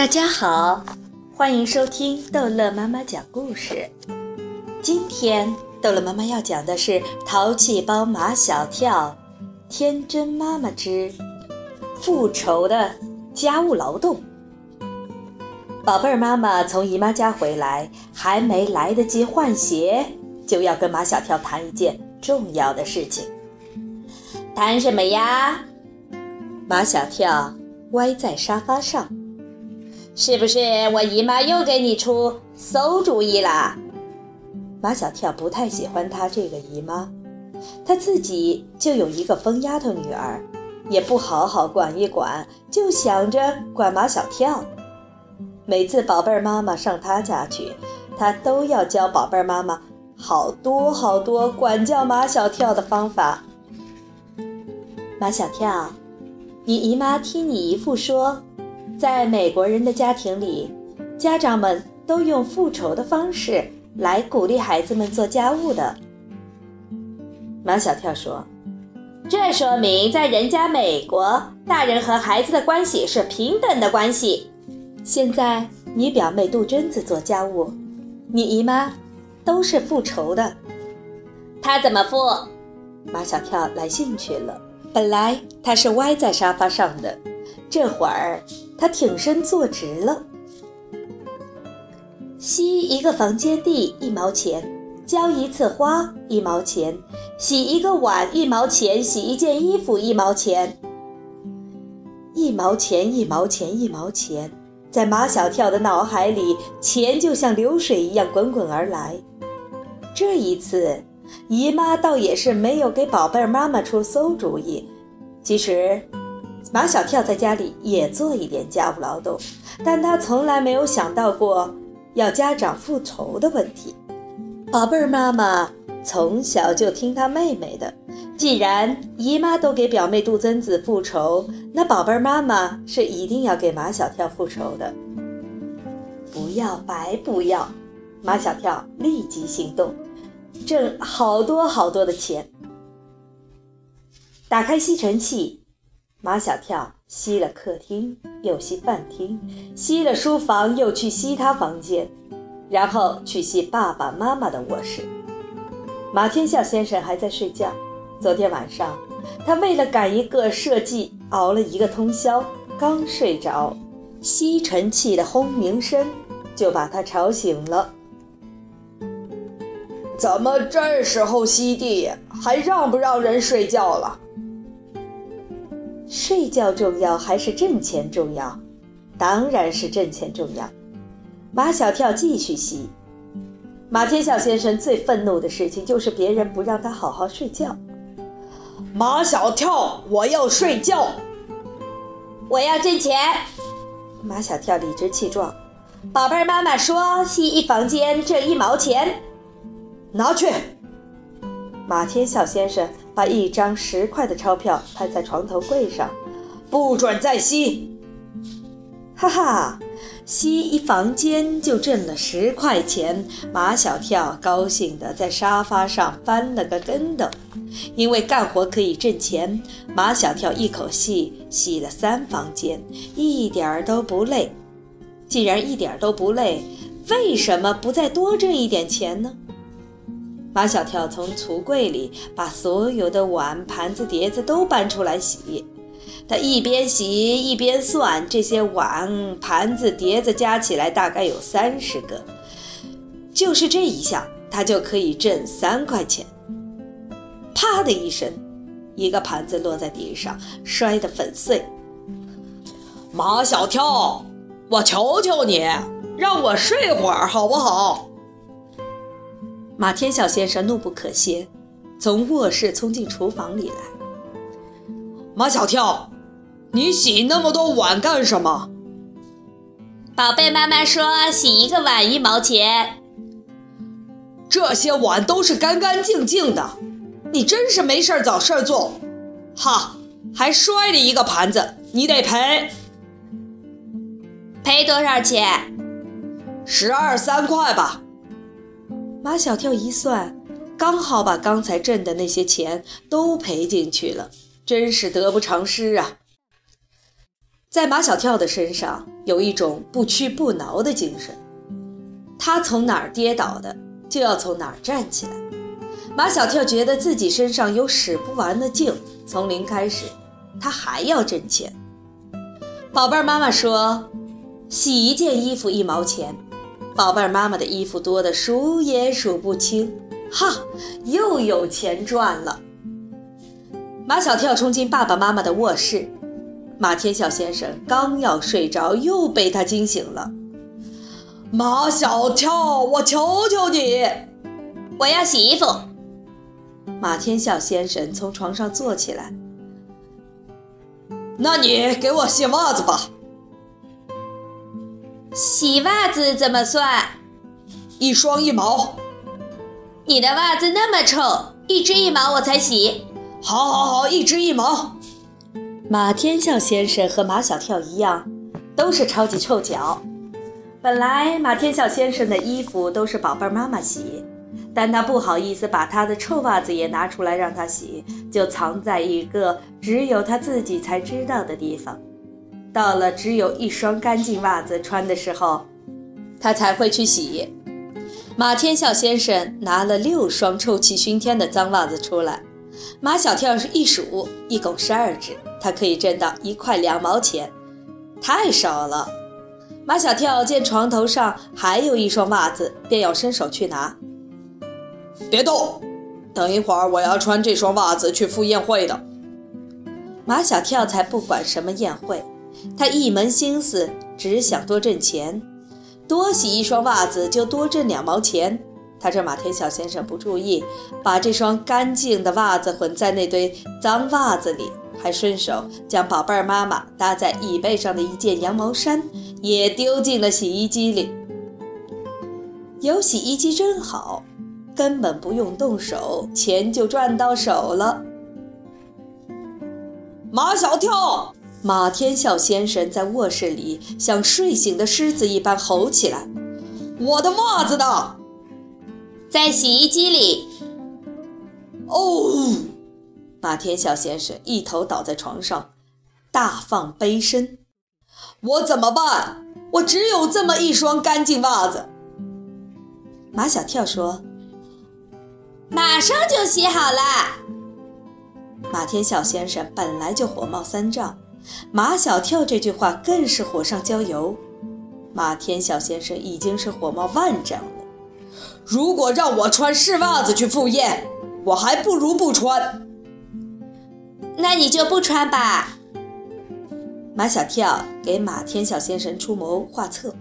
大家好，欢迎收听逗乐妈妈讲故事。今天逗乐妈妈要讲的是《淘气包马小跳》，天真妈妈之复仇的家务劳动。宝贝儿妈妈从姨妈家回来，还没来得及换鞋，就要跟马小跳谈一件重要的事情。谈什么呀？马小跳歪在沙发上。是不是我姨妈又给你出馊主意啦？马小跳不太喜欢他这个姨妈，他自己就有一个疯丫头女儿，也不好好管一管，就想着管马小跳。每次宝贝儿妈妈上他家去，他都要教宝贝儿妈妈好多好多管教马小跳的方法。马小跳，你姨妈听你姨父说。在美国人的家庭里，家长们都用复仇的方式来鼓励孩子们做家务的。马小跳说：“这说明在人家美国，大人和孩子的关系是平等的关系。现在你表妹杜真子做家务，你姨妈都是复仇的。她怎么复？”马小跳来兴趣了。本来他是歪在沙发上的，这会儿。他挺身坐直了。吸一个房间地一毛钱，浇一次花一毛钱，洗一个碗一毛钱，洗一件衣服一毛钱。一毛钱，一毛钱，一毛钱，在马小跳的脑海里，钱就像流水一样滚滚而来。这一次，姨妈倒也是没有给宝贝儿妈妈出馊主意，其实。马小跳在家里也做一点家务劳动，但他从来没有想到过要家长复仇的问题。宝贝儿妈妈从小就听他妹妹的，既然姨妈都给表妹杜真子复仇，那宝贝儿妈妈是一定要给马小跳复仇的。不要白不要，马小跳立即行动，挣好多好多的钱。打开吸尘器。马小跳吸了客厅，又吸饭厅，吸了书房，又去吸他房间，然后去吸爸爸妈妈的卧室。马天笑先生还在睡觉。昨天晚上，他为了赶一个设计，熬了一个通宵，刚睡着，吸尘器的轰鸣声就把他吵醒了。怎么这时候吸地，还让不让人睡觉了？睡觉重要还是挣钱重要？当然是挣钱重要。马小跳继续吸。马天笑先生最愤怒的事情就是别人不让他好好睡觉。马小跳，我要睡觉，我要挣钱。马小跳理直气壮。宝贝儿，妈妈说吸一房间挣一毛钱，拿去。马天笑先生。把一张十块的钞票拍在床头柜上，不准再吸！哈哈，吸一房间就挣了十块钱。马小跳高兴地在沙发上翻了个跟斗，因为干活可以挣钱。马小跳一口气吸了三房间，一点儿都不累。既然一点都不累，为什么不再多挣一点钱呢？马小跳从橱柜里把所有的碗、盘子、碟子都搬出来洗。他一边洗一边算，这些碗、盘子、碟子加起来大概有三十个。就是这一下，他就可以挣三块钱。啪的一声，一个盘子落在地上，摔得粉碎。马小跳，我求求你，让我睡会儿好不好？马天晓先生怒不可遏，从卧室冲进厨房里来。马小跳，你洗那么多碗干什么？宝贝妈妈说洗一个碗一毛钱。这些碗都是干干净净的，你真是没事找事做。哈，还摔了一个盘子，你得赔。赔多少钱？十二三块吧。马小跳一算，刚好把刚才挣的那些钱都赔进去了，真是得不偿失啊！在马小跳的身上有一种不屈不挠的精神，他从哪儿跌倒的，就要从哪儿站起来。马小跳觉得自己身上有使不完的劲，从零开始，他还要挣钱。宝贝儿妈妈说，洗一件衣服一毛钱。宝贝儿妈妈的衣服多的数也数不清，哈，又有钱赚了。马小跳冲进爸爸妈妈的卧室。马天笑先生刚要睡着，又被他惊醒了。马小跳，我求求你，我要洗衣服。马天笑先生从床上坐起来。那你给我洗袜子吧。洗袜子怎么算？一双一毛。你的袜子那么臭，一只一毛我才洗。好，好，好，一只一毛。马天笑先生和马小跳一样，都是超级臭脚。本来马天笑先生的衣服都是宝贝儿妈妈洗，但他不好意思把他的臭袜子也拿出来让他洗，就藏在一个只有他自己才知道的地方。到了只有一双干净袜子穿的时候，他才会去洗。马天笑先生拿了六双臭气熏天的脏袜子出来，马小跳是一数，一共十二只。他可以挣到一块两毛钱，太少了。马小跳见床头上还有一双袜子，便要伸手去拿。别动，等一会儿我要穿这双袜子去赴宴会的。马小跳才不管什么宴会，他一门心思只想多挣钱，多洗一双袜子就多挣两毛钱。他趁马天笑先生不注意，把这双干净的袜子混在那堆脏袜子里。还顺手将宝贝儿妈妈搭在椅背上的一件羊毛衫也丢进了洗衣机里。有洗衣机真好，根本不用动手，钱就赚到手了。马小跳，马天笑先生在卧室里像睡醒的狮子一般吼起来：“我的袜子呢？在洗衣机里。”哦。马天笑先生一头倒在床上，大放悲声：“我怎么办？我只有这么一双干净袜子。”马小跳说：“马上就洗好了。”马天笑先生本来就火冒三丈，马小跳这句话更是火上浇油。马天笑先生已经是火冒万丈了。如果让我穿湿袜子去赴宴，我还不如不穿。那你就不穿吧。马小跳给马天笑先生出谋划策：“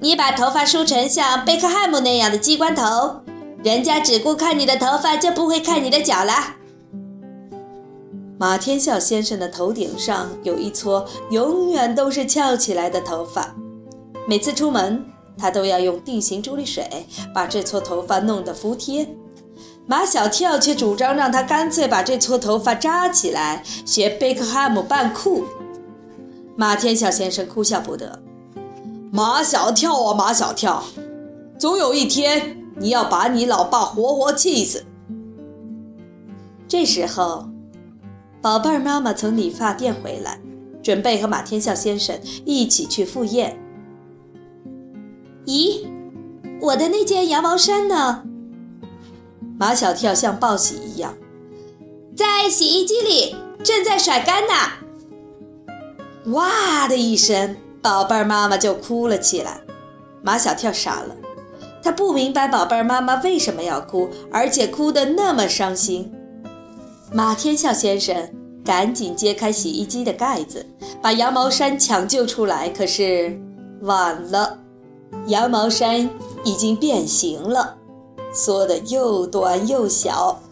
你把头发梳成像贝克汉姆那样的鸡冠头，人家只顾看你的头发，就不会看你的脚了。”马天笑先生的头顶上有一撮永远都是翘起来的头发，每次出门他都要用定型珠粒水把这撮头发弄得服帖。马小跳却主张让他干脆把这撮头发扎起来，学贝克汉姆扮酷。马天笑先生哭笑不得：“马小跳啊，马小跳，总有一天你要把你老爸活活气死。”这时候，宝贝儿妈妈从理发店回来，准备和马天笑先生一起去赴宴。咦，我的那件羊毛衫呢？马小跳像报喜一样，在洗衣机里，正在甩干呢。哇的一声，宝贝儿妈妈就哭了起来。马小跳傻了，他不明白宝贝儿妈妈为什么要哭，而且哭得那么伤心。马天笑先生赶紧揭开洗衣机的盖子，把羊毛衫抢救出来，可是晚了，羊毛衫已经变形了。缩得又短又小，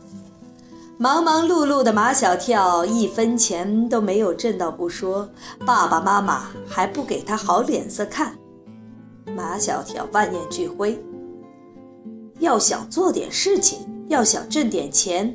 忙忙碌碌的马小跳一分钱都没有挣到不说，爸爸妈妈还不给他好脸色看。马小跳万念俱灰，要想做点事情，要想挣点钱，